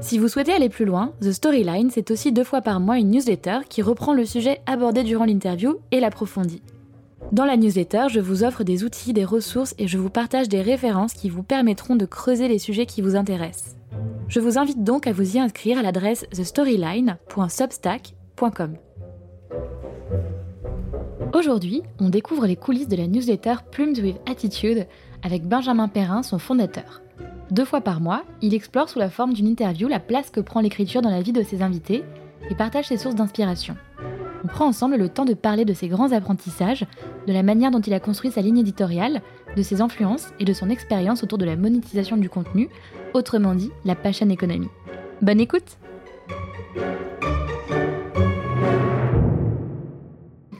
Si vous souhaitez aller plus loin, The Storyline, c'est aussi deux fois par mois une newsletter qui reprend le sujet abordé durant l'interview et l'approfondit. Dans la newsletter, je vous offre des outils, des ressources et je vous partage des références qui vous permettront de creuser les sujets qui vous intéressent. Je vous invite donc à vous y inscrire à l'adresse thestoryline.substack.com. Aujourd'hui, on découvre les coulisses de la newsletter Plumes with Attitude avec Benjamin Perrin, son fondateur. Deux fois par mois, il explore sous la forme d'une interview la place que prend l'écriture dans la vie de ses invités et partage ses sources d'inspiration. On prend ensemble le temps de parler de ses grands apprentissages, de la manière dont il a construit sa ligne éditoriale, de ses influences et de son expérience autour de la monétisation du contenu, autrement dit la passion économie. Bonne écoute!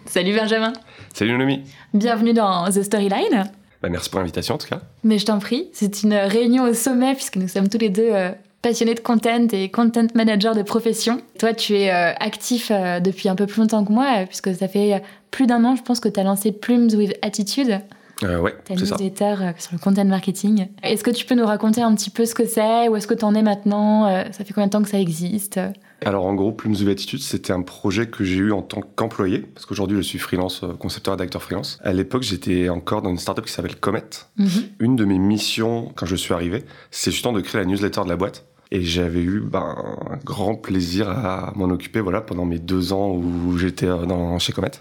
Salut Benjamin! Salut Nomi Bienvenue dans The Storyline bah, Merci pour l'invitation en tout cas. Mais je t'en prie, c'est une réunion au sommet puisque nous sommes tous les deux euh, passionné de content et content manager de profession. Toi, tu es euh, actif euh, depuis un peu plus longtemps que moi, puisque ça fait plus d'un an, je pense, que tu as lancé Plumes with Attitude. Euh, ouais, c'est ça. sur le content marketing. Est-ce que tu peux nous raconter un petit peu ce que c'est Où est-ce que tu en es maintenant Ça fait combien de temps que ça existe Alors en gros, Plumes with Attitude, c'était un projet que j'ai eu en tant qu'employé, parce qu'aujourd'hui je suis freelance, concepteur et d'acteur freelance. À l'époque, j'étais encore dans une startup qui s'appelle Comet. Mhm. Une de mes missions quand je suis arrivé, c'est justement de créer la newsletter de la boîte. Et j'avais eu ben, un grand plaisir à m'en occuper voilà, pendant mes deux ans où j'étais euh, chez Comet.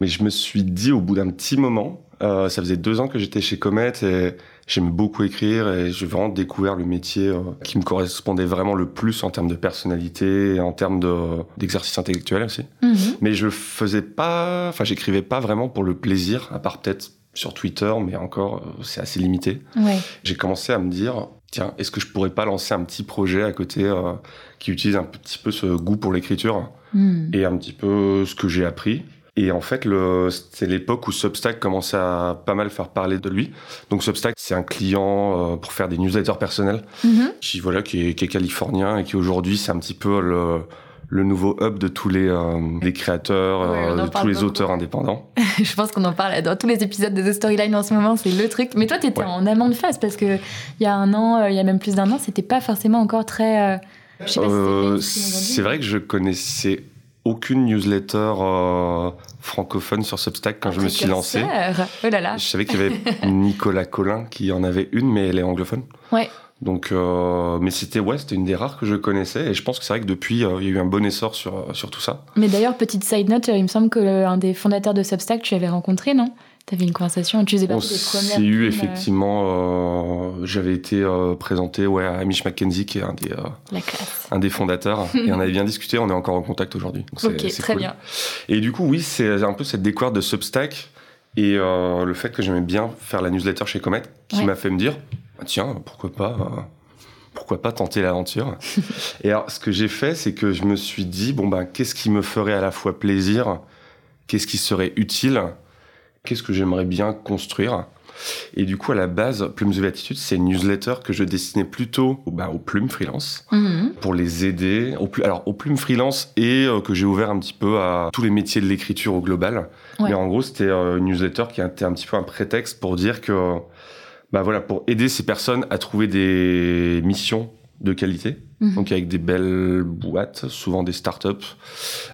Mais je me suis dit au bout d'un petit moment, euh, ça faisait deux ans que j'étais chez Comet et j'aime beaucoup écrire et j'ai vraiment découvert le métier euh, qui me correspondait vraiment le plus en termes de personnalité et en termes d'exercice intellectuel aussi. Mhm. Mais je faisais pas, enfin j'écrivais pas vraiment pour le plaisir, à part peut-être sur Twitter, mais encore c'est assez limité. Ouais. J'ai commencé à me dire tiens, est-ce que je pourrais pas lancer un petit projet à côté euh, qui utilise un petit peu ce goût pour l'écriture hmm. et un petit peu ce que j'ai appris et en fait, c'est l'époque où Substack commençait à pas mal faire parler de lui. Donc Substack, c'est un client euh, pour faire des newsletters personnels, mm-hmm. qui voilà, qui est, qui est, californien et qui aujourd'hui c'est un petit peu le, le nouveau hub de tous les, euh, les créateurs, euh, de tous les auteurs indépendants. je pense qu'on en parle dans tous les épisodes de The Storyline en ce moment, c'est le truc. Mais toi, tu étais en amont de phase parce que il y a un an, euh, il y a même plus d'un an, c'était pas forcément encore très. c'est vrai que je connaissais aucune newsletter francophone sur Substack quand je me suis lancé. Oh là là. Je savais qu'il y avait Nicolas Collin qui en avait une, mais elle est anglophone. Ouais. Donc, euh, mais c'était ouais, c'était une des rares que je connaissais et je pense que c'est vrai que depuis euh, il y a eu un bon essor sur euh, sur tout ça. Mais d'ailleurs petite side note, il me semble que un des fondateurs de Substack tu avais rencontré non? Tu avais une conversation, tu faisais partie des premières. C'est eu effectivement, j'avais été présenté ouais à Hamish McKenzie qui est un des un des fondateurs et on avait bien discuté, on est encore en contact aujourd'hui. Ok, très bien. Et du coup oui, c'est un peu cette découverte de Substack et le fait que j'aimais bien faire la newsletter chez Comet qui m'a fait me dire ah, tiens, pourquoi pas, euh, pourquoi pas tenter l'aventure? Et alors, ce que j'ai fait, c'est que je me suis dit, bon ben, qu'est-ce qui me ferait à la fois plaisir, qu'est-ce qui serait utile, qu'est-ce que j'aimerais bien construire et du coup, à la base, Plumes of Attitude, c'est une newsletter que je destinais plutôt bah, aux plumes freelance mhm. pour les aider. Alors, aux plumes freelance et euh, que j'ai ouvert un petit peu à tous les métiers de l'écriture au global. Mais en gros, c'était euh, une newsletter qui était un petit peu un prétexte pour dire que bah voilà, pour aider ces personnes à trouver des missions de qualité. Mhm. Donc avec des belles boîtes, souvent des startups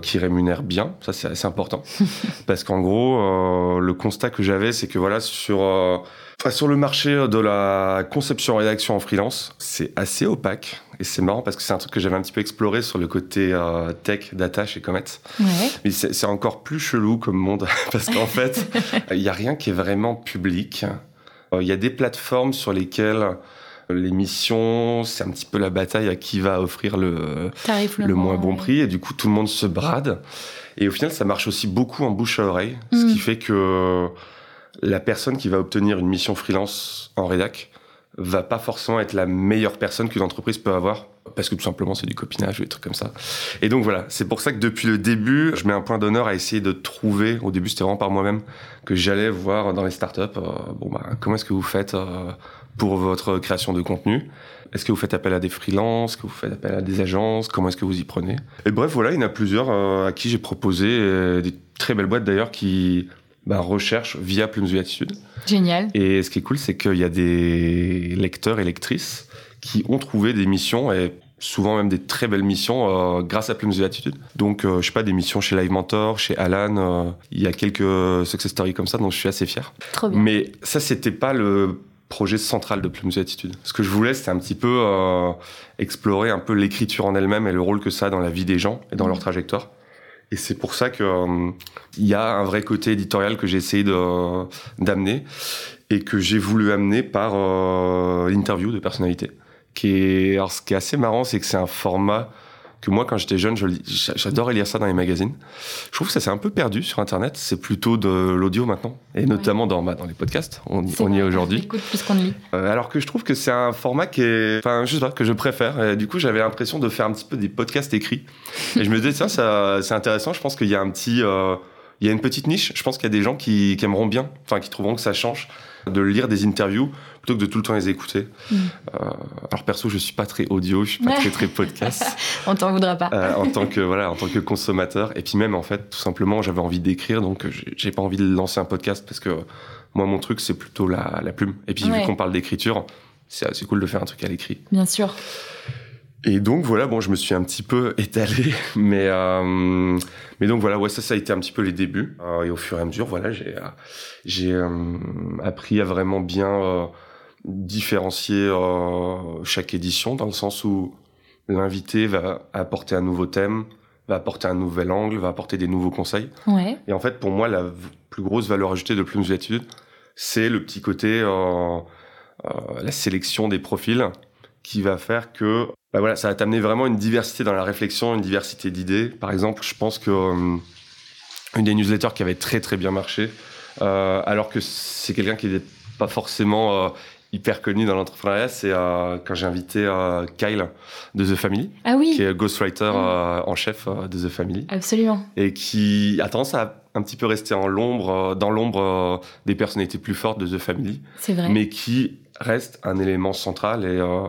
qui rémunèrent bien. Ça c'est assez important parce qu'en gros, euh, le constat que j'avais, c'est que voilà sur euh, sur le marché de la conception rédaction en freelance, c'est assez opaque et c'est marrant parce que c'est un truc que j'avais un petit peu exploré sur le côté euh, tech, data chez Comet. Ouais. Mais c'est encore plus chelou comme monde parce qu'en fait, il y a rien qui est vraiment public. Euh, il y a des plateformes sur lesquelles l'émission, c'est un petit peu la bataille à qui va offrir le, le, moins bon prix. Et du coup, tout le monde se brade. Et au final, ça marche aussi beaucoup en bouche à oreille. Ce qui mm. fait que la personne qui va obtenir une mission freelance en rédac va pas forcément être la meilleure personne qu'une entreprise peut avoir parce que tout simplement c'est du copinage ou des trucs comme ça. Et donc voilà, c'est pour ça que depuis le début, je mets un point d'honneur à essayer de trouver, au début c'était vraiment par moi-même, que j'allais voir dans les startups, euh, bon bah comment est-ce que vous faites euh, pour votre création de contenu Est-ce que vous faites appel à des freelances? Est-ce que vous faites appel à des agences? Comment est-ce que vous y prenez? Et bref, voilà, il y en a plusieurs euh, à qui j'ai proposé, des très belles boîtes d'ailleurs qui bah, recherchent via Plumes Attitude. Génial. Et ce qui est cool, c'est qu'il y a des lecteurs et lectrices qui ont trouvé des missions et souvent même des très belles missions euh, grâce à Plumes de Attitude. Donc, euh, je sais pas, des missions chez Live Mentor, chez Alan. Euh, il y a quelques success stories comme ça, donc je suis assez fier. Trop bien. Mais ça, c'était pas le projet central de Plumes Attitude. Ce que je voulais, c'était un petit peu explorer un peu l'écriture en elle-même et le rôle que ça a dans la vie des gens et dans leur trajectoire. Et c'est pour ça que il y a un vrai côté éditorial que j'ai essayé d'amener et que j'ai voulu amener par l'interview de personnalité qui est, alors ce qui est assez marrant, c'est que c'est un format que moi, quand j'étais jeune, j'adorais lire ça dans les magazines. Je trouve que ça s'est un peu perdu sur Internet. C'est plutôt de l'audio maintenant, et notamment dans, bah, dans les podcasts. On, on y est aujourd'hui. plus qu'on lit. Euh, alors que je trouve que c'est un format qui est, enfin, je sais pas, que je préfère. Et du coup, j'avais l'impression de faire un petit peu des podcasts écrits. Et je me disais, tiens, ça, c'est intéressant. Je pense qu'il y a un petit, euh, il y a une petite niche. Je pense qu'il y a des gens qui, qui aimeront bien, enfin, qui trouveront que ça change de lire des interviews plutôt que de tout le temps les écouter. Mm. Euh, alors perso, je suis pas très audio, je suis pas très très podcast. On t'en voudra pas. Euh, en tant que voilà, en tant que consommateur, et puis même en fait, tout simplement, j'avais envie d'écrire, donc j'ai pas envie de lancer un podcast parce que moi, mon truc, c'est plutôt la, la, plume. Et puis vu qu'on parle d'écriture, c'est cool de faire un truc à l'écrit. Bien sûr. Et donc voilà, bon, je me suis un petit peu étalé, mais euh, mais donc voilà, ouais, ça, ça a été un petit peu les débuts. Euh, et au fur et à mesure, voilà, j'ai euh, j'ai euh, appris à vraiment bien euh, différencier chaque édition, dans le sens où l'invité va apporter un nouveau thème, va apporter un nouvel angle, va apporter des nouveaux conseils. Ouais. Et en fait, pour moi, la plus grosse valeur ajoutée de Plumes d'études, c'est le petit côté la sélection des profils qui va faire que bah voilà, ça va t'amener vraiment une diversité dans la réflexion, une diversité d'idées. Par exemple, je pense que euh, une des newsletters qui avait très très bien marché, euh, alors que c'est quelqu'un qui n'est pas forcément euh, hyper connu dans l'entrepreneuriat, c'est quand j'ai invité Kyle de The Family, ah oui. qui est ghostwriter mm. en chef de The Family. Absolument. Et qui a tendance à un petit peu rester en l'ombre, dans l'ombre des personnalités plus fortes de The Family. C'est vrai. Mais qui reste un élément central et euh,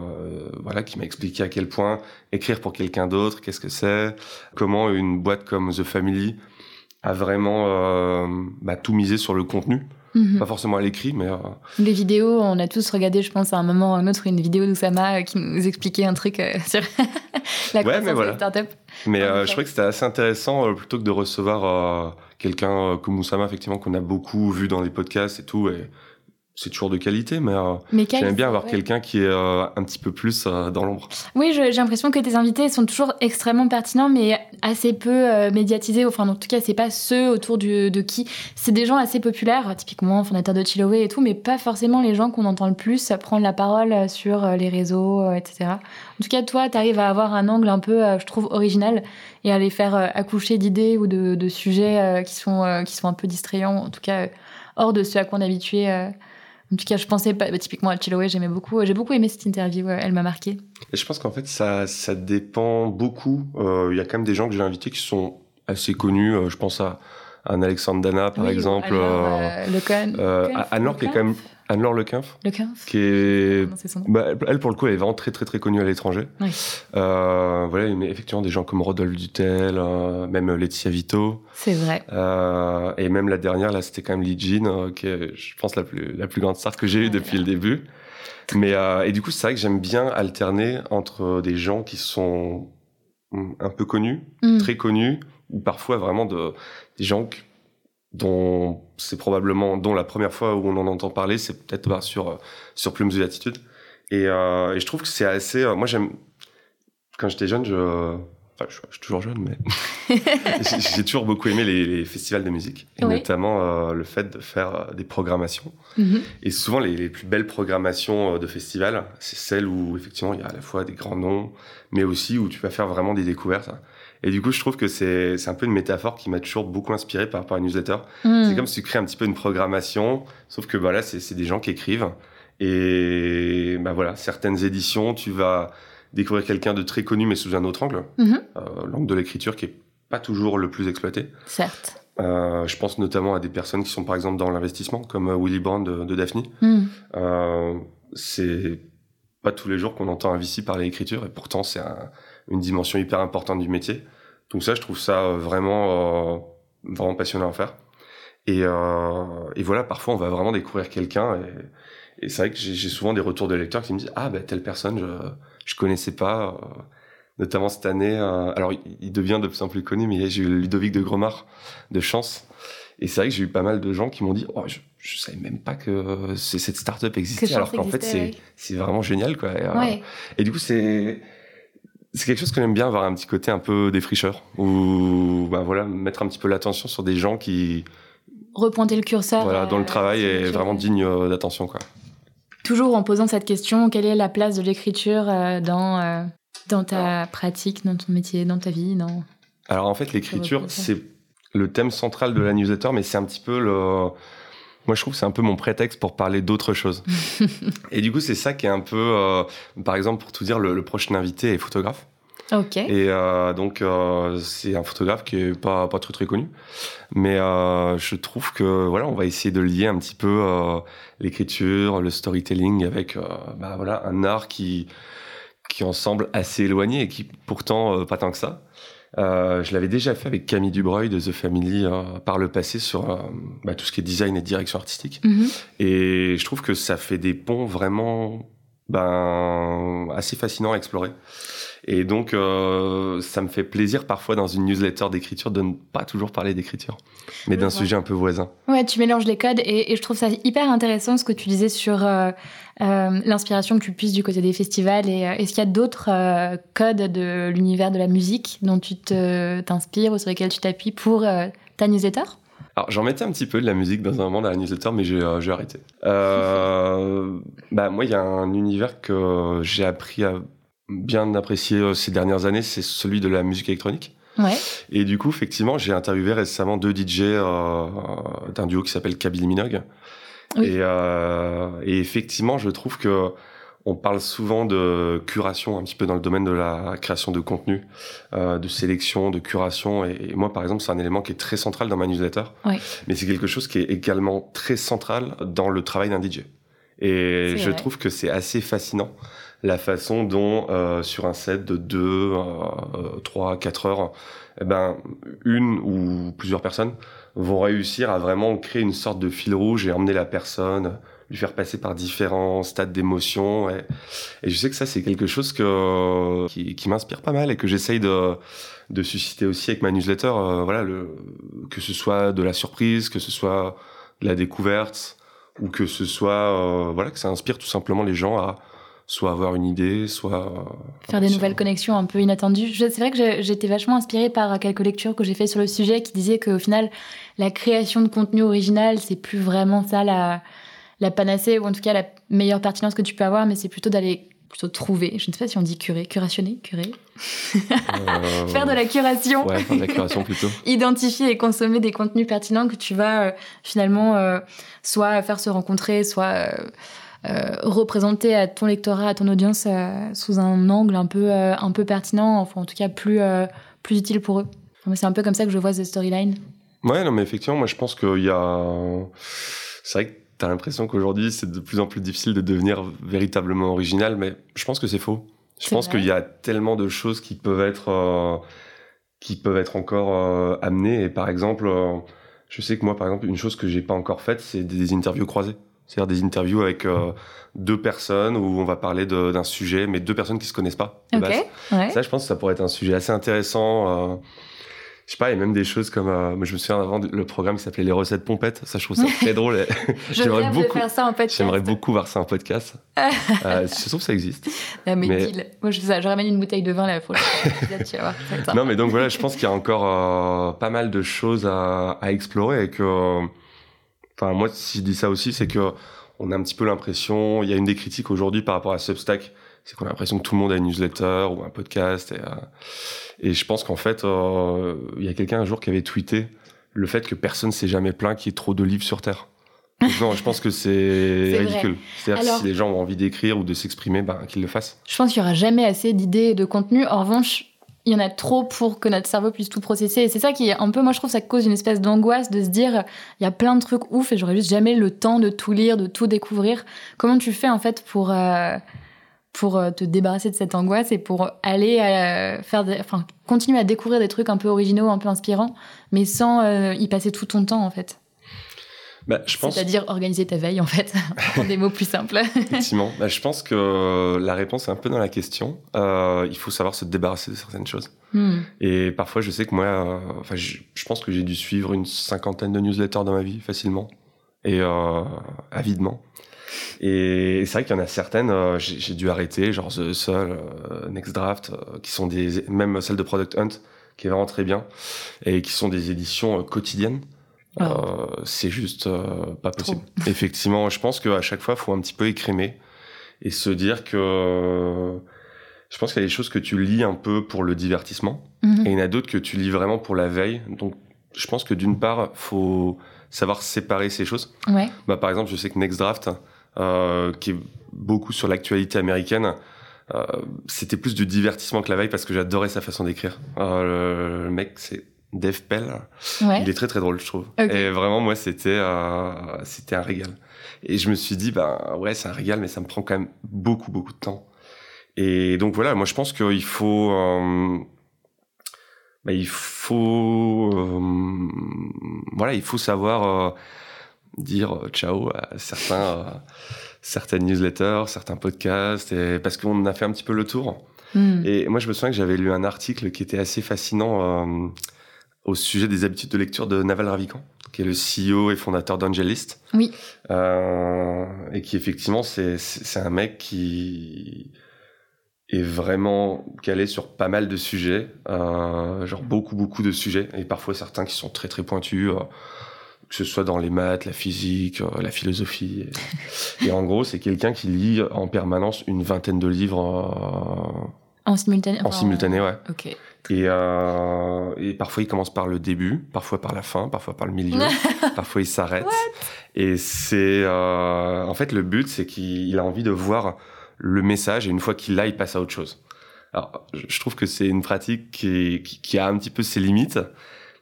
voilà qui m'a expliqué à quel point écrire pour quelqu'un d'autre, qu'est-ce que c'est, comment une boîte comme The Family a vraiment euh, bah, tout misé sur le contenu. Mhm. Pas forcément à l'écrit, mais. Euh... Les vidéos, on a tous regardé, je pense, à un moment ou à un autre, une vidéo d'Oussama euh, qui nous expliquait un truc sur la ouais, mais voilà. start-up. Mais je trouvais que c'était assez intéressant, plutôt que de recevoir quelqu'un comme Oussama, effectivement, qu'on a beaucoup vu dans les podcasts et tout. Et c'est toujours de qualité, mais, euh, j'aime bien avoir quelqu'un qui est euh, un petit peu plus euh, dans l'ombre. Oui, j'ai l'impression que tes invités sont toujours extrêmement pertinents, mais assez peu médiatisés. Enfin, en tout cas, c'est pas ceux autour de qui. C'est des gens assez populaires, typiquement fondateurs de Chiloé et tout, mais pas forcément les gens qu'on entend le plus prendre la parole sur les réseaux, etc. En tout cas, toi, tu arrives à avoir un angle un peu, je trouve, original et à les faire accoucher d'idées ou de, de sujets qui, sont, qui sont un peu distrayants, en tout cas hors de ce à quoi on est habitué en tout cas, je pensais pas, bah, typiquement à Chiloé, j'aimais beaucoup. J'ai beaucoup aimé cette interview, elle m'a marqué. Et je pense qu'en fait, ça, ça dépend beaucoup. Euh, il y a quand même des gens que j'ai invités qui sont assez connus. Euh, je pense à, un Alexandre Dana, par exemple. Euh, le Con. Anne-Laure, qui est quand même Anne-Laure Lequinf. Lequinf. Qui est. Bah, elle, pour le coup, elle est vraiment très, très, très connue à l'étranger. Oui. Euh, voilà, mais effectivement, des gens comme Rodolphe Dutel, euh, même Laetitia Vito. C'est vrai. Euh, et même la dernière, là, c'était quand même Lee Jean, qui est, je pense, la plus, la plus grande star que j'ai eue depuis le début. Mais, et du coup, c'est vrai que j'aime bien alterner entre des gens qui sont un peu connus, mm. très connus, ou parfois vraiment de, des gens dont c'est probablement dont la première fois où on en entend parler, c'est peut-être sur euh, sur Plumes de l'attitude. Et, euh, et, je trouve que c'est assez. Euh, moi, j'aime quand j'étais jeune, je, enfin, je, suis toujours jeune, mais j'ai toujours beaucoup aimé les, les, festivals de musique, et notamment euh, le fait de faire des programmations. Mm-hmm. Et souvent, les, les, plus belles programmations de festivals, c'est celles où effectivement il y a à la fois des grands noms, mais aussi où tu vas faire vraiment des découvertes. Et du coup, je trouve que c'est un peu une métaphore qui m'a toujours beaucoup inspiré par rapport à une newsletter. Hmm. C'est comme si tu crées un petit peu une programmation, sauf que voilà, c'est des gens qui écrivent. Et bah voilà, certaines éditions, tu vas découvrir quelqu'un de très connu mais sous un autre angle, Mhm. euh, l'angle de l'écriture qui est pas toujours le plus exploité. Certes. Euh, je pense notamment à des personnes qui sont par exemple dans l'investissement, comme euh, Willy Brandt de, de Daphne. Hmm. Euh, c'est pas tous les jours qu'on entend un VC parler écriture et pourtant c'est un- une dimension hyper importante du métier. Donc ça, je trouve ça euh, vraiment, euh, vraiment passionnant à faire. Et, euh, et voilà, parfois on va vraiment découvrir quelqu'un et, et c'est vrai que j'ai souvent des retours de lecteurs qui me disent ah bah telle personne je je connaissais pas. notamment cette année, alors il, devient de plus en plus connu, mais j'ai eu Ludovic de Gromard de Chance. Et c'est vrai que j'ai eu pas mal de gens qui m'ont dit oh, je, je savais même pas que cette startup existait, alors qu'en fait c'est vraiment génial quoi. Euh, et du coup c'est c'est quelque chose que j'aime bien avoir un petit côté un peu défricheur ou bah voilà mettre un petit peu l'attention sur des gens qui Repointer le curseur. voilà dont euh, le travail sur est vraiment digne euh, d'attention quoi. Toujours en posant cette question, quelle est la place de l'écriture euh, dans, euh, dans ta pratique, dans ton métier, dans ta vie dans... Alors en fait, l'écriture, c'est le thème central de la newsletter, mais c'est un petit peu le. Moi, je trouve que c'est un peu mon prétexte pour parler d'autre chose. et du coup, c'est ça qui est un peu. euh, Par exemple, pour tout dire, le, le prochain invité est photographe. Ok. Et euh, donc, euh, c'est un photographe qui est pas, pas très très connu. Mais je trouve que voilà, on va essayer de lier un petit peu l'écriture, le storytelling avec bah, voilà, un art qui, qui en semble assez éloigné et qui pourtant pas tant que ça. Euh, je l'avais déjà fait avec Camille Dubreuil de The Family euh, par le passé sur euh, bah, tout ce qui est design et direction artistique. Mhm. Et je trouve que ça fait des ponts vraiment ben, assez fascinants à explorer. Et donc, euh, ça me fait plaisir parfois dans une newsletter d'écriture de ne pas toujours parler d'écriture, mais d'un sujet un peu voisin. Ouais, tu mélanges les codes et, et je trouve ça hyper intéressant ce que tu disais sur euh, euh, l'inspiration que tu puisses du côté des festivals. Et est-ce qu'il y a d'autres codes de l'univers de la musique dont tu t'inspires ou sur lesquels tu t'appuies pour ta newsletter? Alors, j'en mettais un petit peu de la musique dans un moment dans la newsletter, mais j'ai euh, arrêté. Euh, bah, moi, il y a un univers que j'ai appris à bien apprécier euh, ces dernières années, c'est celui de la musique électronique. Ouais. Et du coup, effectivement, j'ai interviewé récemment deux DJ euh, d'un duo qui s'appelle Kabylie Minogue. Oui. Et, euh, et effectivement, je trouve que on parle souvent de curation un petit peu dans le domaine de la création de contenu, euh, de sélection, de curation. Et, et moi, par exemple, c'est un élément qui est très central dans ma newsletter. Oui. Mais c'est quelque chose qui est également très central dans le travail d'un DJ. Et je vrai. trouve que c'est assez fascinant la façon dont euh, sur un set de 2, 3, 4 heures, eh ben, une ou plusieurs personnes vont réussir à vraiment créer une sorte de fil rouge et emmener la personne, lui faire passer par différents stades d'émotion. Et, et je sais que ça, c'est quelque chose que, qui, qui m'inspire pas mal et que j'essaye de, de susciter aussi avec ma newsletter. euh, voilà, le, que ce soit de la surprise, que ce soit de la découverte, ou que ce soit, euh, voilà, que ça inspire tout simplement les gens à soit avoir une idée, soit euh, Faire des nouvelles connexions un peu inattendues. C'est vrai que j'étais vachement inspirée par quelques lectures que j'ai fait sur le sujet qui disaient qu'au final, la création de contenu original, c'est plus vraiment ça la, la panacée, ou en tout cas la meilleure pertinence que tu peux avoir, mais c'est plutôt d'aller plutôt trouver, je ne sais pas si on dit curer, curationner, curer, Euh, faire de la curation, Ouais, faire de la curation plutôt. identifier et consommer des contenus pertinents que tu vas euh, finalement euh, soit faire se rencontrer, soit représenter à ton lectorat, à ton audience sous un angle un peu, un peu pertinent, enfin en tout cas plus, plus utile pour eux. Moi, C'est un peu comme ça que je vois The Storyline. Ouais, non, mais effectivement, moi, je pense qu'il y a. C'est vrai que t'as l'impression qu'aujourd'hui, c'est de plus en plus difficile de devenir véritablement original, mais je pense que c'est faux. Je pense qu'il y a tellement de choses qui peuvent être, euh, qui peuvent être encore euh, amenées. Et par exemple, euh, je sais que moi, par exemple, une chose que j'ai pas encore faite, c'est des interviews croisées. C'est-à-dire des interviews avec deux personnes où on va parler d'un sujet, mais deux personnes qui se connaissent pas. de Ok, base. ouais. Ça, je pense que ça pourrait être un sujet assez intéressant. Euh, je sais pas, il y a même des choses comme. euh, moi, je me souviens avant le programme qui s'appelait Les recettes pompettes. Ça, je trouve ça très drôle. et Je J'aimerais beaucoup. faire ça en podcast. J'aimerais beaucoup voir ça en podcast. euh, si ça se trouve, ça existe. Ah, mais mais- deal. Moi, je ça. Je ramène une bouteille de vin la prochaine. Non, mais donc voilà, je pense qu'il y a encore euh, pas mal de choses à, à explorer et que. Enfin, moi, si je dis ça aussi, c'est que on a un petit peu l'impression. Il y a une des critiques aujourd'hui par rapport à Substack, c'est qu'on a l'impression que tout le monde a une newsletter ou un podcast. Et, euh, et je pense qu'en fait, euh, il y a quelqu'un un jour qui avait tweeté le fait que personne s'est jamais plaint qu'il y ait trop de livres sur Terre. non, je pense que c'est ridicule. C'est-à-dire que si les gens ont envie d'écrire ou de s'exprimer, ben, qu'ils le fassent. Je pense qu'il n'y aura jamais assez d'idées et de contenu. En revanche, il y en a trop pour que notre cerveau puisse tout processer. Et c'est ça qui est un peu, moi je trouve, ça cause une espèce d'angoisse de se dire, il y a plein de trucs ouf et j'aurais juste jamais le temps de tout lire, de tout découvrir. Comment tu fais en fait pour, euh, pour euh, te débarrasser de cette angoisse et pour aller euh, faire enfin, continuer à découvrir des trucs un peu originaux, un peu inspirants, mais sans y passer tout ton temps en fait bah, je pense... C'est-à-dire organiser ta veille, en fait, en des mots plus simples. Effectivement. Bah, je pense que la réponse est un peu dans la question. Euh, il faut savoir se débarrasser de certaines choses. Hmm. Et parfois, je sais que moi, euh, enfin, je, pense que j'ai dû suivre une cinquantaine de newsletters dans ma vie, facilement. Et euh, avidement. Et c'est vrai qu'il y en a certaines, euh, j'ai dû arrêter, genre The Soul, Next Draft, qui sont des, même celle de Product Hunt, qui est vraiment très bien, et qui sont des éditions quotidiennes. Euh, ah. c'est juste euh, pas possible. Effectivement, je pense qu'à chaque fois, il faut un petit peu écrémer et se dire que je pense qu'il y a des choses que tu lis un peu pour le divertissement mhm. et il y en a d'autres que tu lis vraiment pour la veille. Donc, je pense que d'une part, faut savoir séparer ces choses. Ouais. Bah, par exemple, je sais que Next Draft, euh, qui est beaucoup sur l'actualité américaine, euh, c'était plus du divertissement que la veille parce que j'adorais sa façon d'écrire. Euh, le, mec, c'est Dave Pell. Il est très très drôle, je trouve. Et vraiment, moi, c'était euh, c'était un régal. Et je me suis dit, bah ouais, c'est un régal, mais ça me prend quand même beaucoup beaucoup de temps. Et donc voilà, moi je pense qu'il faut, euh, bah, il faut, euh, voilà, il faut savoir dire ciao à certains, certaines newsletters, certains podcasts, et parce qu'on a fait un petit peu le tour. Hmm. Et moi, je me souviens que j'avais lu un article qui était assez fascinant au sujet des habitudes de lecture de Naval Ravikant, qui est le CEO et fondateur d'Angelist. Oui. Euh, et qui effectivement, c'est un mec qui est vraiment calé sur pas mal de sujets, euh, genre beaucoup beaucoup de sujets, et parfois certains qui sont très très pointus. Euh, que ce soit dans les maths, la physique, euh, la philosophie. Et, en gros, c'est quelqu'un qui lit en permanence une vingtaine de livres. Euh, en simultané En simultané, ouais. Ok. Et, euh, et, parfois, il commence par le début, parfois par la fin, parfois par le milieu, parfois il s'arrête. Et c'est. Euh, en fait, le but, c'est qu'il a envie de voir le message et une fois qu'il l'a, il passe à autre chose. Alors, je trouve que c'est une pratique qui, qui, a un petit peu ses limites,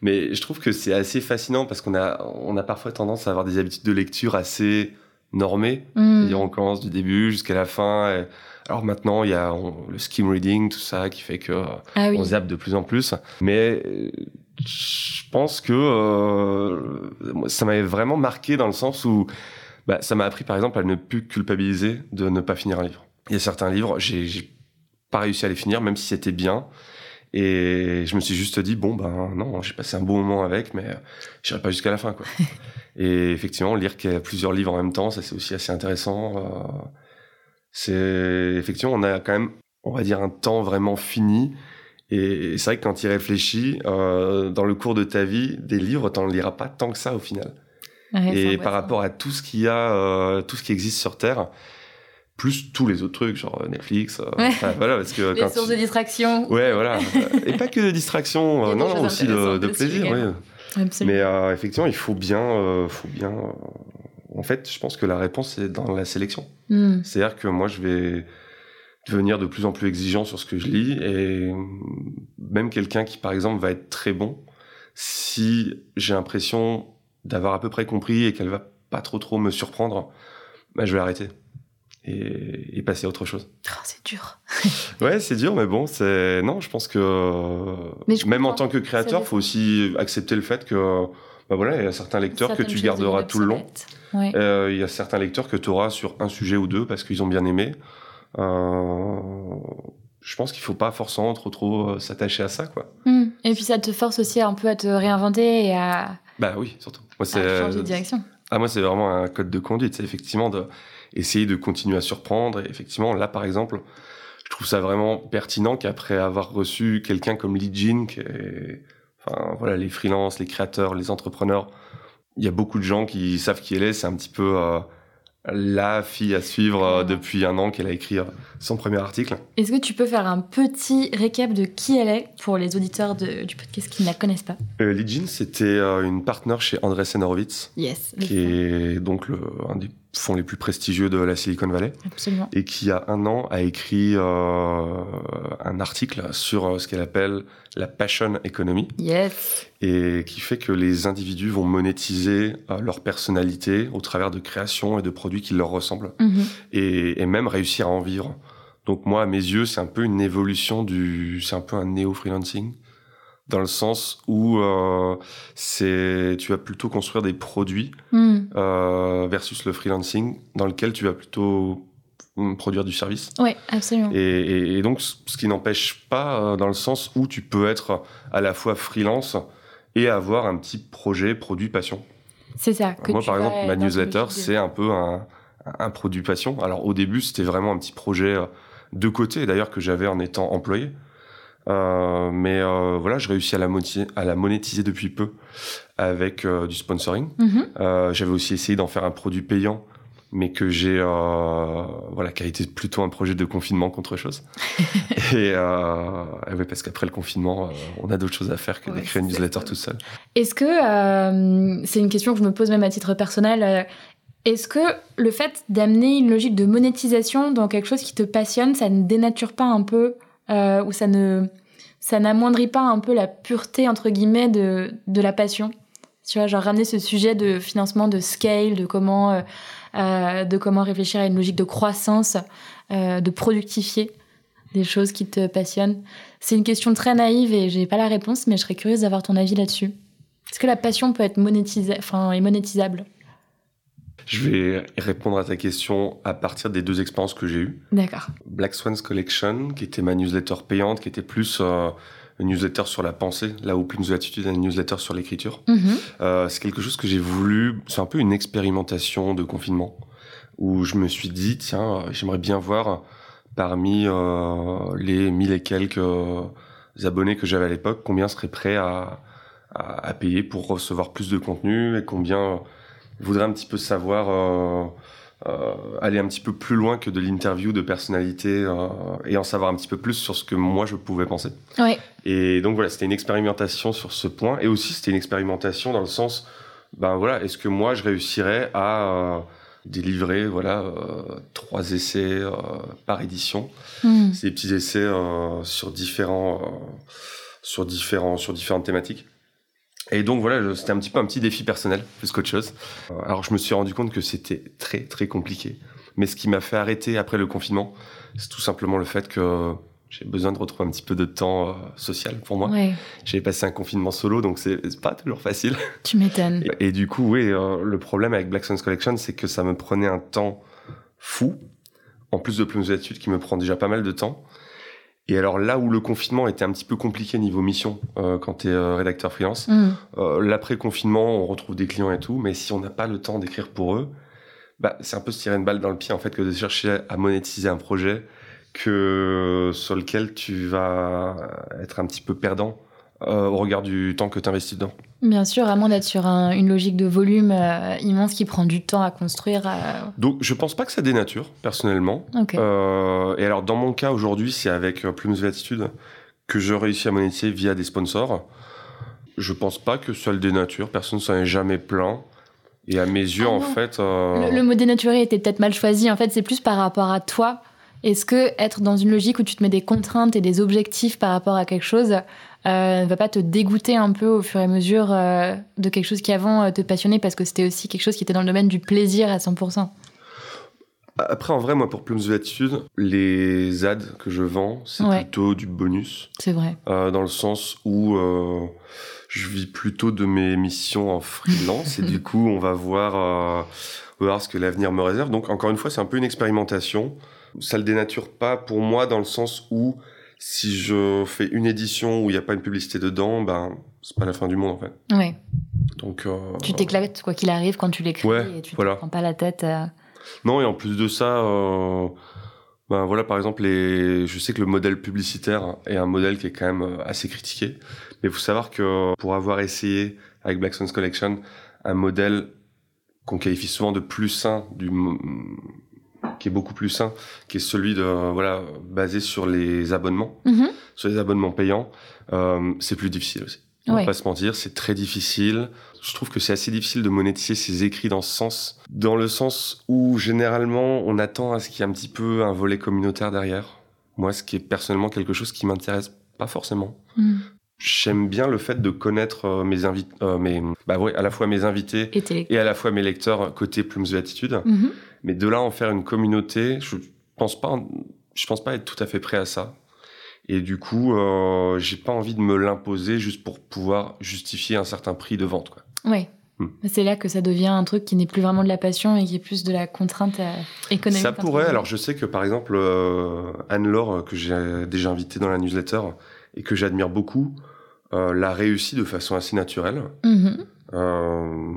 mais je trouve que c'est assez fascinant parce qu'on a, on a parfois tendance à avoir des habitudes de lecture assez normées. Mm. C'est-à-dire, on commence du début jusqu'à la fin. Et, alors maintenant, il y a le skim reading, tout ça, qui fait que ah on zappe de plus en plus. Mais je pense que euh, ça m'avait vraiment marqué dans le sens où bah, ça m'a appris, par exemple, à ne plus culpabiliser de ne pas finir un livre. Il y a certains livres, j'ai pas réussi à les finir, même si c'était bien. Et je me suis juste dit, bon, ben non, j'ai passé un bon moment avec, mais j'irai pas jusqu'à la fin, quoi. et effectivement, lire plusieurs livres en même temps, ça c'est aussi assez intéressant. Euh, c'est effectivement, on a quand même, on va dire, un temps vraiment fini. Et c'est vrai que quand tu y réfléchis, euh, dans le cours de ta vie, des livres, t'en liras pas tant que ça au final. et par rapport à tout ce qu'il y a, euh, tout ce qui existe sur Terre, plus tous les autres trucs, genre Netflix, euh, voilà, parce que les sources de distraction. Ouais, voilà, et pas que de distraction, euh, non, non, aussi de, de plaisir, oui. Mais euh, effectivement, il faut bien, faut bien en fait, je pense que la réponse est dans la sélection. Hmm. C'est-à-dire que moi, je vais devenir de plus en plus exigeant sur ce que je lis et même quelqu'un qui, par exemple, va être très bon, si j'ai l'impression d'avoir à peu près compris et qu'elle va pas trop trop me surprendre, bah, je vais arrêter et, passer à autre chose. Oh, c'est dur. ouais, c'est dur, mais bon, c'est non, je pense que même en tant que créateur, faut aussi accepter le fait que bah voilà, il y a certains lecteurs que tu garderas tout le long. Euh, il y a certains lecteurs que tu auras sur un sujet ou deux parce qu'ils ont bien aimé. Euh, je pense qu'il faut pas forcément trop trop euh, s'attacher à ça, quoi. Hmm. Et puis ça te force aussi un peu à te réinventer et à. Bah oui, surtout. Moi, c'est changer de direction. Ah moi, c'est vraiment un code de conduite. C'est effectivement de essayer de continuer à surprendre. Et effectivement, là, par exemple, je trouve ça vraiment pertinent qu'après avoir reçu quelqu'un comme Lee Jin, qui est, enfin voilà, les freelances, les créateurs, les entrepreneurs il y a beaucoup de gens qui savent qui elle est. C'est un petit peu euh, la fille à suivre euh, depuis un an qu'elle a écrit euh, son premier article. Est-ce que tu peux faire un petit récap de qui elle est pour les auditeurs du podcast qui ne la connaissent pas? Euh, Jean, c'était une partenaire chez Andresen Horowitz, yes, qui est donc le, un des fonds les plus prestigieux de la Silicon Valley. Absolument. Et qui, il y a un an, a écrit euh, un article sur euh, ce qu'elle appelle la passion economy. Yes. Et qui fait que les individus vont monétiser euh, leur personnalité au travers de créations et de produits qui leur ressemblent. Mhm. Et, et même réussir à en vivre. Donc moi, à mes yeux, c'est un peu une évolution du... C'est un peu un néo-freelancing dans le sens où euh, c'est tu vas plutôt construire des produits Mhm. euh, versus le freelancing dans lequel tu vas plutôt mm, produire du service. Oui, absolument. Et, et- et donc, ce qui n'empêche pas euh, dans le sens où tu peux être à la fois freelance et avoir un petit projet produit passion. C'est ça. que Moi, par exemple, ma newsletter, c'est un peu un, un produit passion. Alors, au début, c'était vraiment un petit projet de côté, d'ailleurs, que j'avais en étant employé. Euh, mais euh, voilà, je réussis à la, moti- à la monétiser depuis peu avec euh, du sponsoring. Mhm. J'avais aussi essayé d'en faire un produit payant, mais que j'ai, voilà, qui a été plutôt un projet de confinement qu'autre chose. et et ouais, parce qu'après le confinement, on a d'autres choses à faire que Ouais, d'écrire une newsletter tout seul. Est-ce que, c'est une question que je me pose même à titre personnel, est-ce que le fait d'amener une logique de monétisation dans quelque chose qui te passionne, ça ne dénature pas un peu, euh, ou ça ne, ça n'amoindrit pas un peu la pureté, entre guillemets, de, de la passion Tu vois, genre ramener ce sujet de financement, de scale, de comment, euh, euh, de comment réfléchir à une logique de croissance, de productifier des choses qui te passionnent. C'est une question très naïve et j'ai pas la réponse, mais je serais curieuse d'avoir ton avis là-dessus. Est-ce que la passion peut être monétisée, enfin, est monétisable? Je vais répondre à ta question à partir des deux expériences que j'ai eues. D'accord. Black Swans Collection, qui était ma newsletter payante, qui était plus euh, une newsletter sur la pensée, là où Plus Attitude est une newsletter sur l'écriture. Mhm. Euh, c'est quelque chose que j'ai voulu. C'est un peu une expérimentation de confinement où je me suis dit tiens, euh, j'aimerais bien voir parmi euh, les mille et quelques abonnés que j'avais à l'époque, combien seraient prêts à, à, à payer pour recevoir plus de contenu et combien voudraient un petit peu savoir euh, euh, aller un petit peu plus loin que de l'interview de personnalité euh, et en savoir un petit peu plus sur ce que moi je pouvais penser. Ouais. Et donc voilà, c'était une expérimentation sur ce point. Et aussi, c'était une expérimentation dans le sens, ben voilà, est-ce que moi, je réussirais à délivrer, voilà, euh, trois essais euh, par édition. Mhm. C'est des petits essais euh, sur différents, sur différents, sur différentes thématiques. Et donc voilà, c'était un petit peu un petit défi personnel, plus qu'autre chose. Euh, Alors je me suis rendu compte que c'était très très compliqué. Mais ce qui m'a fait arrêter après le confinement, c'est tout simplement le fait que j'ai besoin de retrouver un petit peu de temps euh, social pour moi. Ouais, J'ai passé un confinement solo, donc c'est pas toujours facile. tu m'étonnes. Et, et du coup, oui, euh, le problème avec Black Suns Collection, c'est que ça me prenait un temps fou, en plus de plus d'études qui me prend déjà pas mal de temps. Et alors là où le confinement était un petit peu compliqué niveau mission, euh, quand tu es rédacteur freelance, Mhm. euh, l'après-confinement, on retrouve des clients et tout, mais si on n'a pas le temps d'écrire pour eux, bah, c'est un peu se tirer une balle dans le pied en fait que de chercher à monétiser un projet que sur lequel tu vas être un petit peu perdant euh, au regard du temps que tu investis dedans. Bien sûr, à moins d'être sur un- une logique de volume euh, immense qui prend du temps à construire. euh, Donc je pense pas que ça dénature personnellement. Ok. Euh, et alors dans mon cas aujourd'hui, c'est avec Plumes Attitude que je réussis à monétiser via des sponsors. Je pense pas que ça le dénature, personne s'en est jamais plaint. Et à mes yeux, Ah en fait, Le, le mot dénaturé était peut-être mal choisi. En fait, c'est plus par rapport à toi. Est-ce que être dans une logique où tu te mets des contraintes et des objectifs par rapport à quelque chose ne va pas te dégoûter un peu au fur et à mesure euh, de quelque chose qui avant euh, te passionnait parce que c'était aussi quelque chose qui était dans le domaine du plaisir à 100% Après, en vrai, moi, pour Plumes Attitude, les ads que je vends, c'est Ouais. plutôt du bonus, C'est vrai. euh, dans le sens où euh, je vis plutôt de mes missions en freelance, et du coup, on va voir, euh, voir ce que l'avenir me réserve. Donc, encore une fois, c'est un peu une expérimentation. Ça le dénature pas pour moi, dans le sens où si je fais une édition où il n'y a pas une publicité dedans, ben, c'est pas la fin du monde, en fait. Ouais. Donc, euh, Tu t'éclates quoi qu'il arrive quand tu l'écris Ouais, et tu voilà. te prends pas la tête. euh, Non, et en plus de ça, euh, ben voilà, par exemple, les... je sais que le modèle publicitaire est un modèle qui est quand même euh, assez critiqué. Mais il faut savoir que pour avoir essayé avec Black Suns Collection un modèle qu'on qualifie souvent de plus sain, du, qui est beaucoup plus sain, qui est celui de voilà basé sur les abonnements, Mhm. sur les abonnements payants, euh, c'est plus difficile aussi. On Ouais. va pas se mentir, c'est très difficile. Je trouve que c'est assez difficile de monétiser ses écrits dans ce sens, dans le sens où généralement on attend à ce qu'il y ait un petit peu un volet communautaire derrière. Moi, ce qui est personnellement quelque chose qui m'intéresse pas forcément. Mhm. J'aime bien le fait de connaître euh, mes invités, mes, bah ouais, à la fois mes invités et à la fois mes lecteurs côté Plumes de Attitude. Mhm. Mais de là en faire une communauté, je pense pas, je pense pas être tout à fait prêt à ça. Et du coup, euh, j'ai pas envie de me l'imposer juste pour pouvoir justifier un certain prix de vente. Quoi. Ouais. Hmm. C'est là que ça devient un truc qui n'est plus vraiment de la passion et qui est plus de la contrainte euh, économique. Ça pourrait. Alors, je sais que par exemple, euh, Anne-Laure, euh, que j'ai déjà invitée dans la newsletter et que j'admire beaucoup, euh, l'a réussi de façon assez naturelle. Mhm. Euh,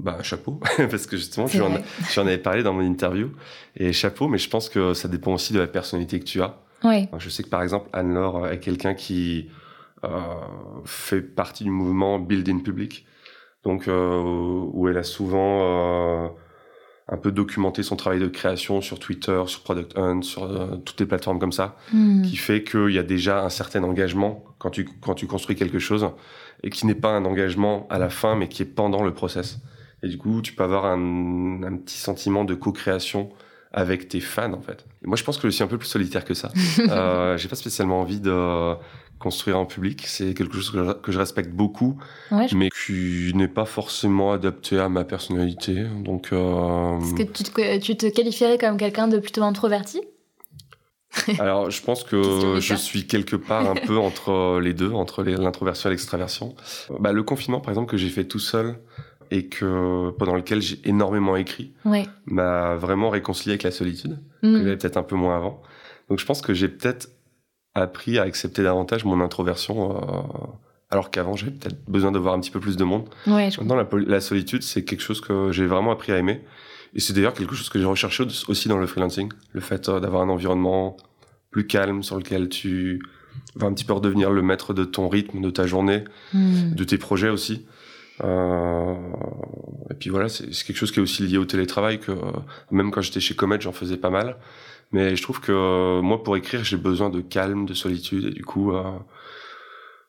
bah, chapeau, parce que justement, j'en avais parlé dans mon interview. Et chapeau, mais je pense que ça dépend aussi de la personnalité que tu as. Ouais. Je sais que par exemple, Anne-Laure est quelqu'un qui euh, fait partie du mouvement Build in Public, donc euh, où elle a souvent euh, un peu documenté son travail de création sur Twitter, sur Product Hunt, sur euh, toutes les plateformes comme ça, Hmm. qui fait qu'il y a déjà un certain engagement quand tu, quand tu construis quelque chose, et qui n'est pas un engagement à la fin, mais qui est pendant le process. Et du coup, tu peux avoir un, un petit sentiment de co-création avec tes fans, en fait. Et moi, je pense que je suis un peu plus solitaire que ça. euh, J'ai pas spécialement envie de construire en public. C'est quelque chose que je, que je respecte beaucoup, Ouais, je- mais qui n'est pas forcément adapté à ma personnalité. Donc, euh, Est-ce que tu te, tu te qualifierais comme quelqu'un de plutôt introverti? Alors, je pense que je suis quelque part un peu entre les deux, entre l'introversion et l'extraversion. Bah, le confinement, par exemple, que j'ai fait tout seul et que pendant lequel j'ai énormément écrit, Ouais. m'a vraiment réconcilié avec la solitude, que Hmm. j'avais peut-être un peu moins avant. Donc, je pense que j'ai peut-être appris à accepter davantage mon introversion, euh, alors qu'avant, j'avais peut-être besoin de voir un petit peu plus de monde. Ouais, Maintenant, la solitude, c'est quelque chose que j'ai vraiment appris à aimer. Et c'est d'ailleurs quelque chose que j'ai recherché au- aussi dans le freelancing. Le fait euh, d'avoir un environnement plus calme sur lequel tu vas un petit peu redevenir le maître de ton rythme, de ta journée, Hmm. de tes projets aussi. Euh, et puis voilà, c'est quelque chose qui est aussi lié au télétravail, que euh, même quand j'étais chez Comet, j'en faisais pas mal. Mais je trouve que euh, moi, pour écrire, j'ai besoin de calme, de solitude. Et du coup,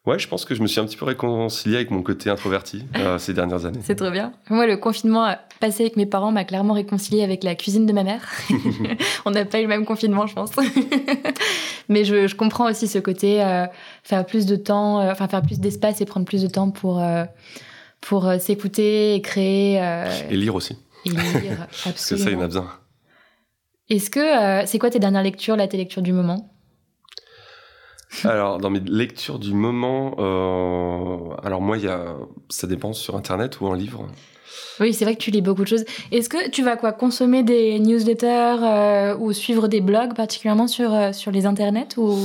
ouais, je pense que je me suis un petit peu réconcilié avec mon côté introverti euh, ces dernières années. C'est trop bien. Moi, le confinement passé avec mes parents m'a clairement réconcilié avec la cuisine de ma mère. On n'a pas eu le même confinement, je pense. Mais je, je comprends aussi ce côté euh, faire plus de temps, euh, enfin faire plus d'espace et prendre plus de temps pour pour s'écouter et créer Et lire aussi. et lire. Parce que ça, il y en Absolument. a besoin. Est-ce que c'est quoi tes dernières lectures, là, tes lectures du moment? Alors, dans mes lectures du moment, euh, alors moi, y a, ça dépend sur Internet ou en livre. Oui, c'est vrai que tu lis beaucoup de choses. Est-ce que tu vas quoi consommer des newsletters euh, ou suivre des blogs particulièrement sur euh, sur les internets ou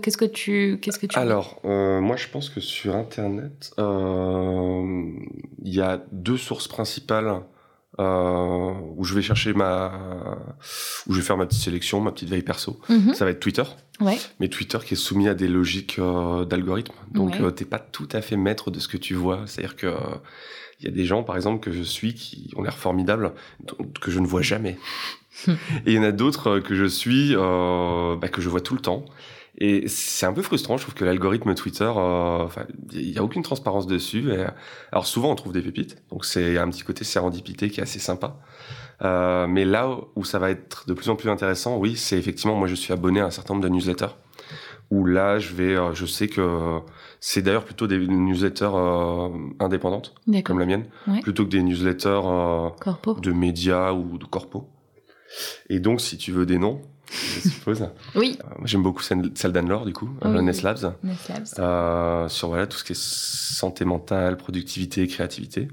qu'est-ce que tu qu'est-ce que tu Alors, moi, je pense que sur Internet, il y a deux sources principales euh, où je vais chercher ma, où je vais faire ma petite sélection, ma petite veille perso. Mhm. Ça va être Twitter, Ouais. mais Twitter qui est soumis à des logiques euh, d'algorithme. Donc, Ouais. euh, t'es pas tout à fait maître de ce que tu vois. C'est-à-dire que euh, il y a des gens, par exemple, que je suis qui ont l'air formidables, que je ne vois jamais. Et il y en a d'autres euh, que je suis, euh, bah, que je vois tout le temps. Et c'est un peu frustrant, je trouve que l'algorithme Twitter, euh, il n'y a aucune transparence dessus. Et, alors souvent, on trouve des pépites, donc c'est un petit côté sérendipité qui est assez sympa. Euh, mais là où ça va être de plus en plus intéressant, oui, c'est effectivement, moi je suis abonné à un certain nombre de newsletters, où là, je vais, euh, je sais que c'est d'ailleurs plutôt des newsletters euh, indépendantes, comme la mienne, Ouais. plutôt que des newsletters euh, de médias ou de corpos. Et donc, si tu veux des noms, je suppose. Oui. Euh, J'aime beaucoup celle d'Anne-Laure, du coup, Oui. Ness Labs, Neslabs. euh, sur voilà, tout ce qui est santé mentale, productivité, créativité.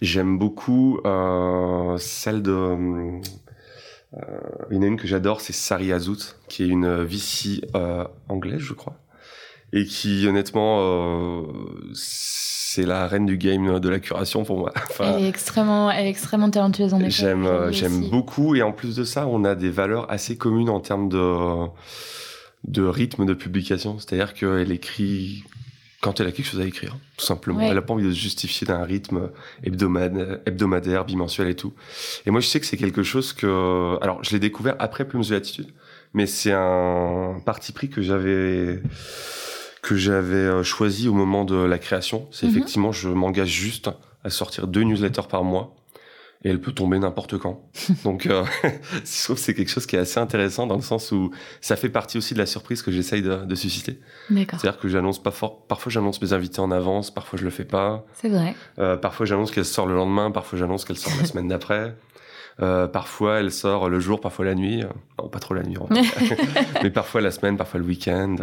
J'aime beaucoup euh, celle de... euh, il y en a une que j'adore, c'est Sari Azout, qui est une VC anglaise, je crois. Et qui, honnêtement, euh, c'est la reine du game de la curation pour moi. Enfin, Elle est extrêmement elle est extrêmement talentueuse en effet. J'aime, euh, j'aime beaucoup et en plus de ça, on a des valeurs assez communes en termes de de rythme de publication. C'est-à-dire qu'elle écrit quand elle a quelque chose à écrire, tout simplement. Elle n'a pas envie de se justifier d'un rythme hebdomadaire, hebdomadaire, bimensuel et tout. Et moi, je sais que c'est quelque chose que... Alors, je l'ai découvert après Plumes de l'attitude, mais c'est un parti pris que j'avais que j'avais euh, choisi au moment de la création. C'est mhm. effectivement, je m'engage juste à sortir deux newsletters par mois et elle peut tomber n'importe quand. Donc, euh, je trouve que c'est quelque chose qui est assez intéressant dans le sens où ça fait partie aussi de la surprise que j'essaye de, de, susciter. C'est-à-dire que j'annonce pas fort. Parfois, j'annonce mes invités en avance, parfois je le fais pas. C'est vrai. Euh, parfois, j'annonce qu'elle sort le lendemain, parfois j'annonce qu'elle sort la semaine d'après. Euh, parfois, elle sort le jour, parfois la nuit. Non, pas trop la nuit, en mais parfois la semaine, parfois le week-end.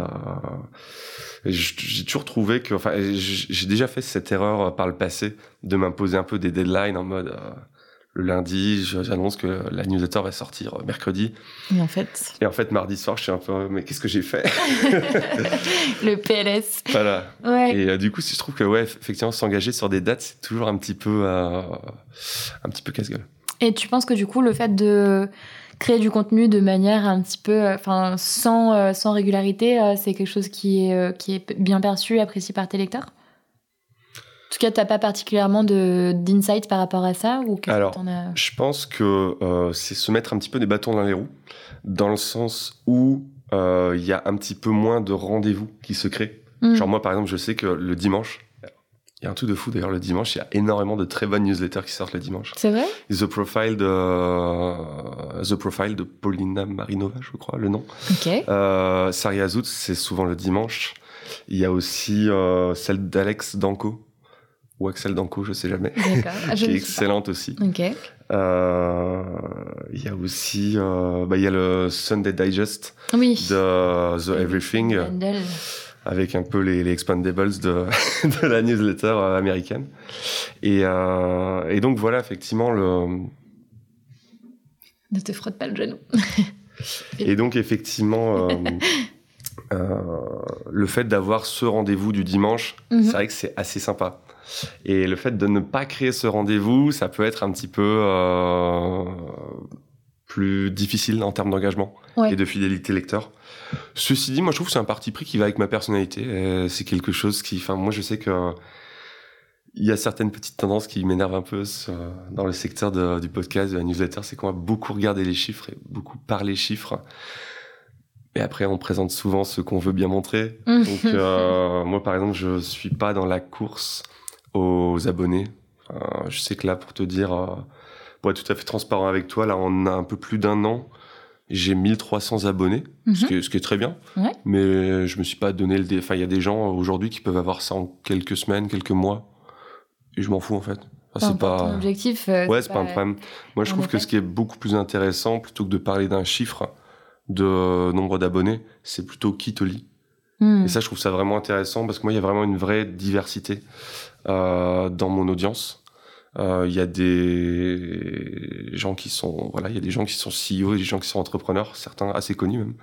Euh, j'ai toujours trouvé que, enfin, j'ai déjà fait cette erreur par le passé de m'imposer un peu des deadlines en mode le lundi, j'annonce que la newsletter va sortir mercredi. Et en fait. Et en fait, mardi soir, je suis un peu, mais qu'est-ce que j'ai fait Le PLS. Voilà. Et euh, du coup, si je trouve que ouais, effectivement, s'engager sur des dates, c'est toujours un petit peu, euh, un petit peu casse-gueule. Et tu penses que du coup, le fait de créer du contenu de manière un petit peu, euh, enfin, sans, sans régularité, c'est quelque chose qui est, qui est bien perçu et apprécié par tes lecteurs? En tout cas, tu n'as pas particulièrement d'insight par rapport à ça ou Alors, je pense que euh, c'est se mettre un petit peu des bâtons dans les roues, dans le sens où euh, il y a un petit peu moins de rendez-vous qui se créent. Hmm. Genre moi, par exemple, je sais que le dimanche, il y a un tout de fou d'ailleurs le dimanche, il y a énormément de très bonnes newsletters qui sortent le dimanche. C'est vrai? The Profile de The Profile de Paulina Marinova, je crois le nom. Ok. Euh, Saria Zout, c'est souvent le dimanche. Il y a aussi euh, celle d'Alex Danko ou Axel Danko, je sais jamais, ah, qui est excellente aussi. Euh, il y a aussi, euh, bah, il y a le Sunday Digest de The Everything, avec un peu les, expandables de, de, la newsletter euh, américaine. Et, et, donc voilà, effectivement, le... Ne te frotte pas le genou. et donc effectivement... le fait d'avoir ce rendez-vous du dimanche, mhm. c'est vrai que c'est assez sympa. Et le fait de ne pas créer ce rendez-vous, ça peut être un petit peu euh, plus difficile en termes d'engagement et de fidélité lecteur. Ceci dit, moi je trouve que c'est un parti pris qui va avec ma personnalité. C'est quelque chose qui, enfin moi je sais que il y a certaines petites tendances qui m'énervent un peu dans le secteur du podcast, de la newsletter, c'est qu'on va beaucoup regarder les chiffres et beaucoup parler chiffres. Et après, on présente souvent ce qu'on veut bien montrer. Donc, euh, moi, par exemple, je suis pas dans la course aux abonnés. je sais que là, pour te dire, euh, pour être tout à fait transparent avec toi, là, on a un peu plus d'un an. J'ai 1300 abonnés, ce, mhm. qui est, très bien. Mais je me suis pas donné le... Enfin, il y a des gens aujourd'hui qui peuvent avoir ça en quelques semaines, quelques mois. Et je m'en fous, en fait. c'est pas... objectif. Euh, ouais, c'est pas... un problème. Moi, je trouve que ce qui est beaucoup plus intéressant, plutôt que de parler d'un chiffre de nombre d'abonnés, c'est plutôt qui te lit. Hmm. Et ça, je trouve ça vraiment intéressant parce que moi, il y a vraiment une vraie diversité euh, dans mon audience. Euh, il y a des gens qui sont voilà, il y a des gens qui sont CEO, des gens qui sont entrepreneurs, certains assez connus même.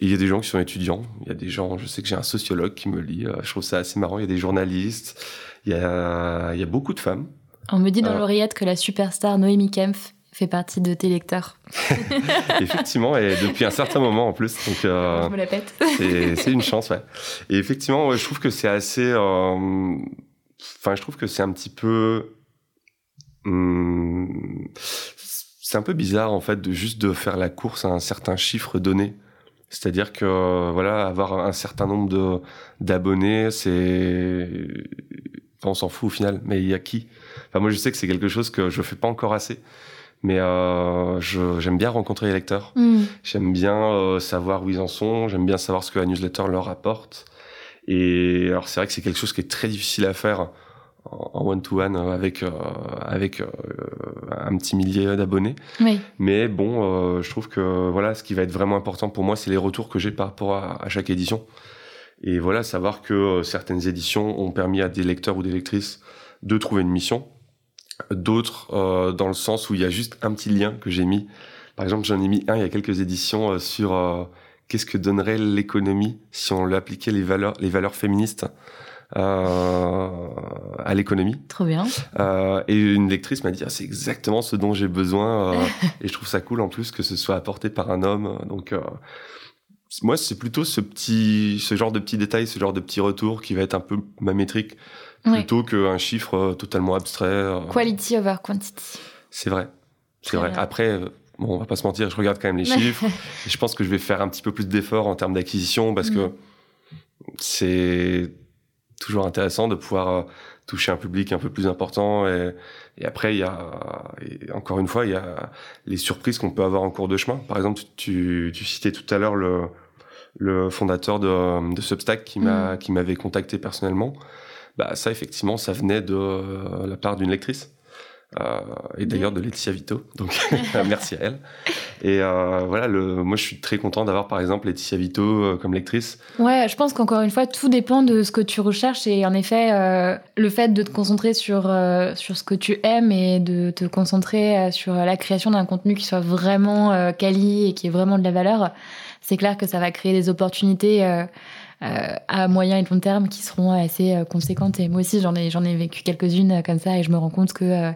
Il y a des gens qui sont étudiants. Il y a des gens, je sais que j'ai un sociologue qui me lit. Euh, je trouve ça assez marrant. Il y a des journalistes. Il y a il y a beaucoup de femmes. On me dit dans l'oreillette que la superstar Noémie Kempf fait partie de tes lecteurs. effectivement, et depuis un certain moment en plus. Donc, euh, je me la pète. c'est une chance, ouais. Et effectivement, je trouve que c'est assez. Euh, enfin, je trouve que c'est un petit peu. Hmm, c'est un peu bizarre en fait de juste de faire la course à un certain chiffre donné. C'est-à-dire que voilà, avoir un certain nombre de d'abonnés, c'est on s'en fout au final. Mais il y a qui? Enfin, moi, je sais que c'est quelque chose que je fais pas encore assez mais euh, j'aime bien rencontrer les lecteurs. Mm. J'aime bien euh, savoir où ils en sont. J'aime bien savoir ce que la newsletter leur apporte. Et alors c'est vrai que c'est quelque chose qui est très difficile à faire en one-to-one avec euh, avec euh, un petit millier d'abonnés. Oui. Mais bon, euh, je trouve que voilà, ce qui va être vraiment important pour moi, c'est les retours que j'ai par rapport à, à, chaque édition. Et voilà, savoir que certaines éditions ont permis à des lecteurs ou des lectrices de trouver une mission d'autres euh, dans le sens où il y a juste un petit lien que j'ai mis. Par exemple, j'en ai mis un il y a quelques éditions euh, sur euh, qu'est-ce que donnerait l'économie si on lui appliquait les valeurs, les valeurs féministes à l'économie. Trop bien. et une lectrice m'a dit ah, c'est exactement ce dont j'ai besoin et je trouve ça cool en plus que ce soit apporté par un homme. Donc moi, c'est plutôt ce petit, ce genre de petits détails, ce genre de petits retours qui va être un peu ma métrique, plutôt qu'un chiffre totalement abstrait. Quality over quantity. C'est vrai. C'est vrai. Après, bon, on va pas se mentir, je regarde quand même les chiffres. et je pense que je vais faire un petit peu plus d'efforts en termes d'acquisition parce que mm. c'est toujours intéressant de pouvoir euh, toucher un public un peu plus important. Et, après, il y a, encore une fois, il y a les surprises qu'on peut avoir en cours de chemin. Par exemple, tu, citais tout à l'heure le, le fondateur de, de Substack qui m'a, mm. qui m'avait contacté personnellement. Bah, ça, effectivement, ça venait de la part d'une lectrice. Euh, et d'ailleurs de Laetitia Vito. Donc merci à elle. Et euh, voilà, le, moi je suis très content d'avoir par exemple Laetitia Vito euh, comme lectrice. Ouais, je pense qu'encore une fois, tout dépend de ce que tu recherches et en effet, le fait de te concentrer sur, sur ce que tu aimes et de te concentrer sur la création d'un contenu qui soit vraiment quali et qui ait vraiment de la valeur, c'est clair que ça va créer des opportunités. À moyen et long terme qui seront assez conséquentes. Et moi aussi, j'en ai, j'en ai vécu quelques-unes comme ça et je me rends compte que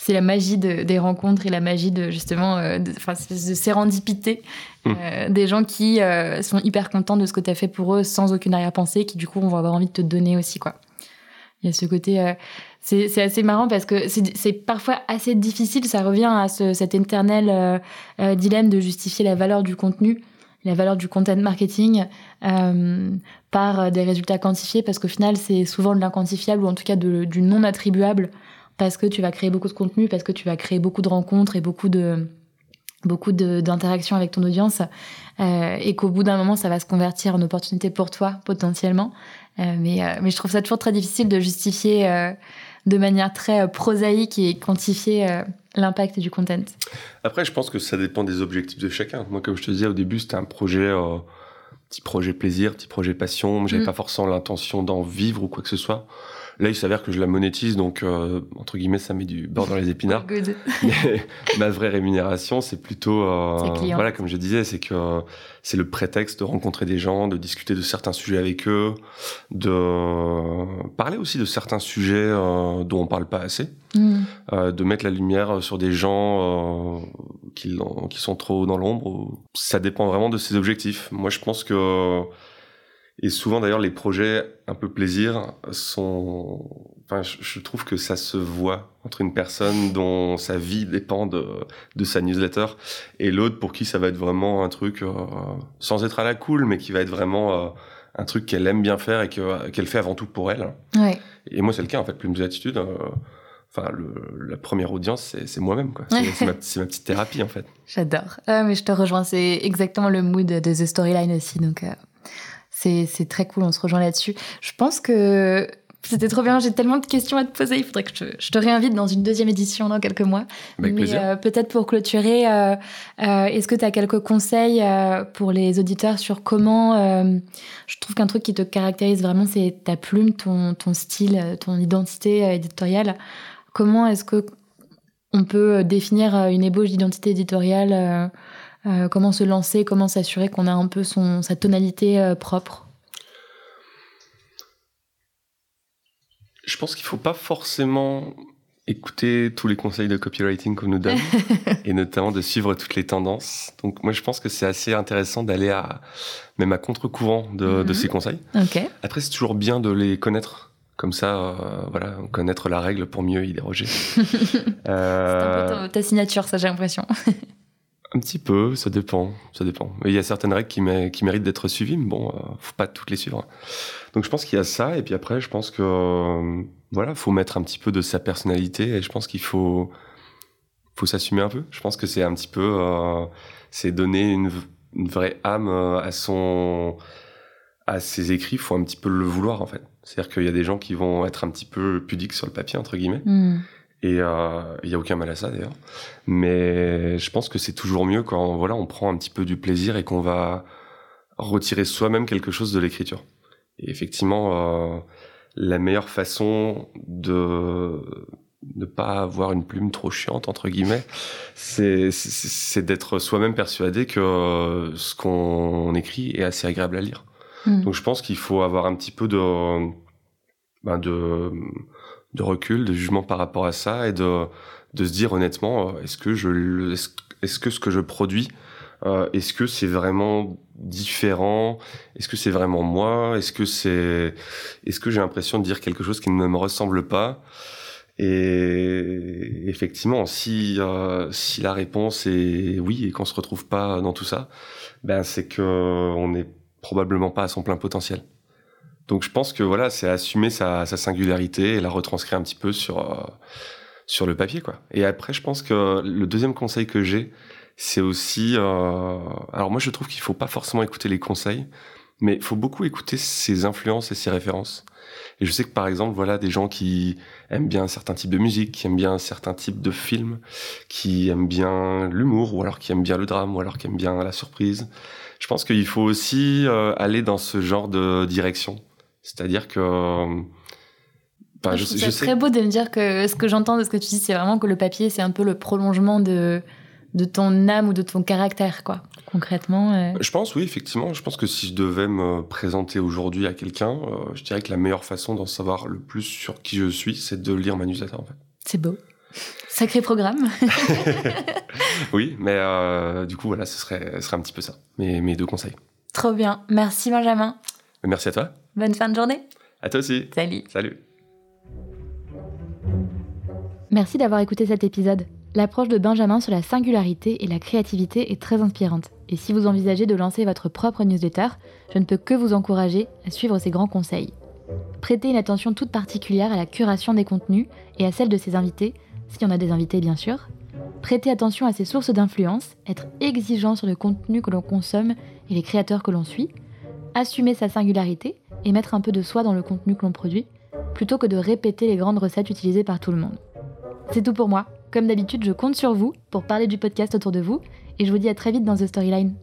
c'est la magie des rencontres et la magie de justement euh, de, de sérendipité mmh. euh, des gens qui euh, sont hyper contents de ce que tu as fait pour eux sans aucune arrière-pensée qui du coup vont avoir envie de te donner aussi quoi. Il y a ce côté c'est assez marrant parce que c'est parfois assez difficile, ça revient à ce, cet éternel dilemme de justifier la valeur du contenu la valeur du content marketing par des résultats quantifiés parce qu'au final c'est souvent de l'inquantifiable ou en tout cas du non attribuable parce que tu vas créer beaucoup de contenu, parce que tu vas créer beaucoup de rencontres et beaucoup de beaucoup d'interactions avec ton audience euh, et qu'au bout d'un moment ça va se convertir en opportunité pour toi potentiellement. Euh, mais, euh, mais je trouve ça toujours très difficile de justifier de manière très prosaïque et quantifier l'impact du content. Après je pense que ça dépend des objectifs de chacun. Moi comme je te disais au début c'était un projet petit projet plaisir petit projet passion. J'avais mm. pas forcément l'intention d'en vivre ou quoi que ce soit Là, il s'avère que je la monétise, donc euh, entre guillemets, ça met du beurre dans les épinards. Mais ma vraie rémunération, c'est plutôt, euh, voilà, comme je disais, c'est que c'est le prétexte de rencontrer des gens, de discuter de certains sujets avec eux, de parler aussi de certains sujets euh, dont on parle pas assez, mm. de mettre la lumière sur des gens qui, qui sont trop dans l'ombre. Ça dépend vraiment de ses objectifs. Moi, je pense que et souvent d'ailleurs les projets un peu plaisir sont, enfin je, trouve que ça se voit entre une personne dont sa vie dépend de, de sa newsletter et l'autre pour qui ça va être vraiment un truc euh, sans être à la cool mais qui va être vraiment euh, un truc qu'elle aime bien faire et qu'elle fait avant tout pour elle. Ouais. Et moi c'est le cas en fait, plus d'attitude. Euh, enfin, la première audience, c'est moi-même, quoi. C'est ma, ma, petite thérapie, en fait. J'adore. Ah, mais je te rejoins, c'est exactement le mood de The Storyline aussi, donc c'est très cool, on se rejoint là-dessus. Je pense que c'était trop bien, j'ai tellement de questions à te poser, il faudrait que je, te réinvite dans une deuxième édition dans quelques mois. Avec Mais euh, peut-être pour clôturer, euh, euh, est-ce que tu as quelques conseils pour les auditeurs sur comment... je trouve qu'un truc qui te caractérise vraiment, c'est ta plume, ton, ton style, ton identité éditoriale. Comment est-ce que on peut définir une ébauche d'identité éditoriale euh, comment se lancer, comment s'assurer qu'on a un peu son, sa tonalité euh, propre? Je pense qu'il ne faut pas forcément écouter tous les conseils de copywriting qu'on nous donne et notamment de suivre toutes les tendances. Donc moi je pense que c'est assez intéressant d'aller à même à contre-courant de, mhm. ces conseils. Après c'est toujours bien de les connaître comme ça, euh, voilà, connaître la règle pour mieux y déroger. c'est un peu ta signature, ça j'ai l'impression. Un petit peu, ça dépend, ça dépend. Il y a certaines règles qui, méritent d'être suivies, mais bon, euh, faut pas toutes les suivre. Donc je pense qu'il y a ça, et puis après, je pense que euh, voilà, faut mettre un petit peu de sa personnalité, et je pense qu'il faut faut s'assumer un peu. Je pense que c'est un petit peu, euh, c'est donner une, vraie âme à son à ses écrits. Faut un petit peu le vouloir en fait. C'est-à-dire qu'il y a des gens qui vont être un petit peu pudiques sur le papier entre guillemets. Hmm. Et il euh, n'y a aucun mal à ça d'ailleurs. Mais je pense que c'est toujours mieux quand voilà, on prend un petit peu du plaisir et qu'on va retirer soi-même quelque chose de l'écriture. Et effectivement, euh, la meilleure façon de ne pas avoir une plume trop chiante entre guillemets, c'est d'être soi-même persuadé que ce qu'on écrit est assez agréable à lire. Hmm. Donc je pense qu'il faut avoir un petit peu de ben de de recul, de jugement par rapport à ça et de, de se dire honnêtement, euh, est-ce que je, est-ce que ce que je produis Est-ce que c'est vraiment différent Est-ce que c'est vraiment moi Est-ce que c'est, est-ce que j'ai l'impression de dire quelque chose qui ne me ressemble pas? Et effectivement, si si la réponse est oui et qu'on se retrouve pas dans tout ça, ben c'est que on n'est probablement pas à son plein potentiel. Donc je pense que voilà, c'est assumer sa, singularité et la retranscrire un petit peu sur euh, sur le papier quoi. Et après, je pense que le deuxième conseil que j'ai, c'est aussi, euh, alors moi je trouve qu'il faut pas forcément écouter les conseils, mais il faut beaucoup écouter ses influences et ses références. Et je sais que par exemple, voilà, des gens qui aiment bien un certain type de musique, qui aiment bien un certain type de film, qui aiment bien l'humour, ou alors qui aiment bien le drame, ou alors qui aiment bien la surprise. Je pense qu'il faut aussi euh, aller dans ce genre de direction. C'est-à-dire que. Enfin, je, je, très beau de me dire que ce que j'entends de ce que tu dis, c'est vraiment que le papier, c'est un peu le prolongement de, de ton âme ou de ton caractère, quoi, concrètement. Euh. Je pense, oui, effectivement. Je pense que si je devais me présenter aujourd'hui à quelqu'un, euh, je dirais que la meilleure façon d'en savoir le plus sur qui je suis, c'est de lire ma newsletter, en fait. C'est beau. Sacré programme. oui, mais euh, du coup, voilà, ce serait, ce serait un petit peu ça, mes, mes deux conseils. Trop bien. Merci, Benjamin. Merci à toi. Bonne fin de journée. À toi aussi. Salut. Salut. Merci d'avoir écouté cet épisode. L'approche de Benjamin sur la singularité et la créativité est très inspirante. Et si vous envisagez de lancer votre propre newsletter, je ne peux que vous encourager à suivre ses grands conseils. Prêtez une attention toute particulière à la curation des contenus et à celle de ses invités, s'il y en a des invités bien sûr. Prêtez attention à ses sources d'influence, être exigeant sur le contenu que l'on consomme et les créateurs que l'on suit, assumer sa singularité et mettre un peu de soi dans le contenu que l'on produit, plutôt que de répéter les grandes recettes utilisées par tout le monde. C'est tout pour moi. Comme d'habitude, je compte sur vous pour parler du podcast autour de vous, et je vous dis à très vite dans The Storyline.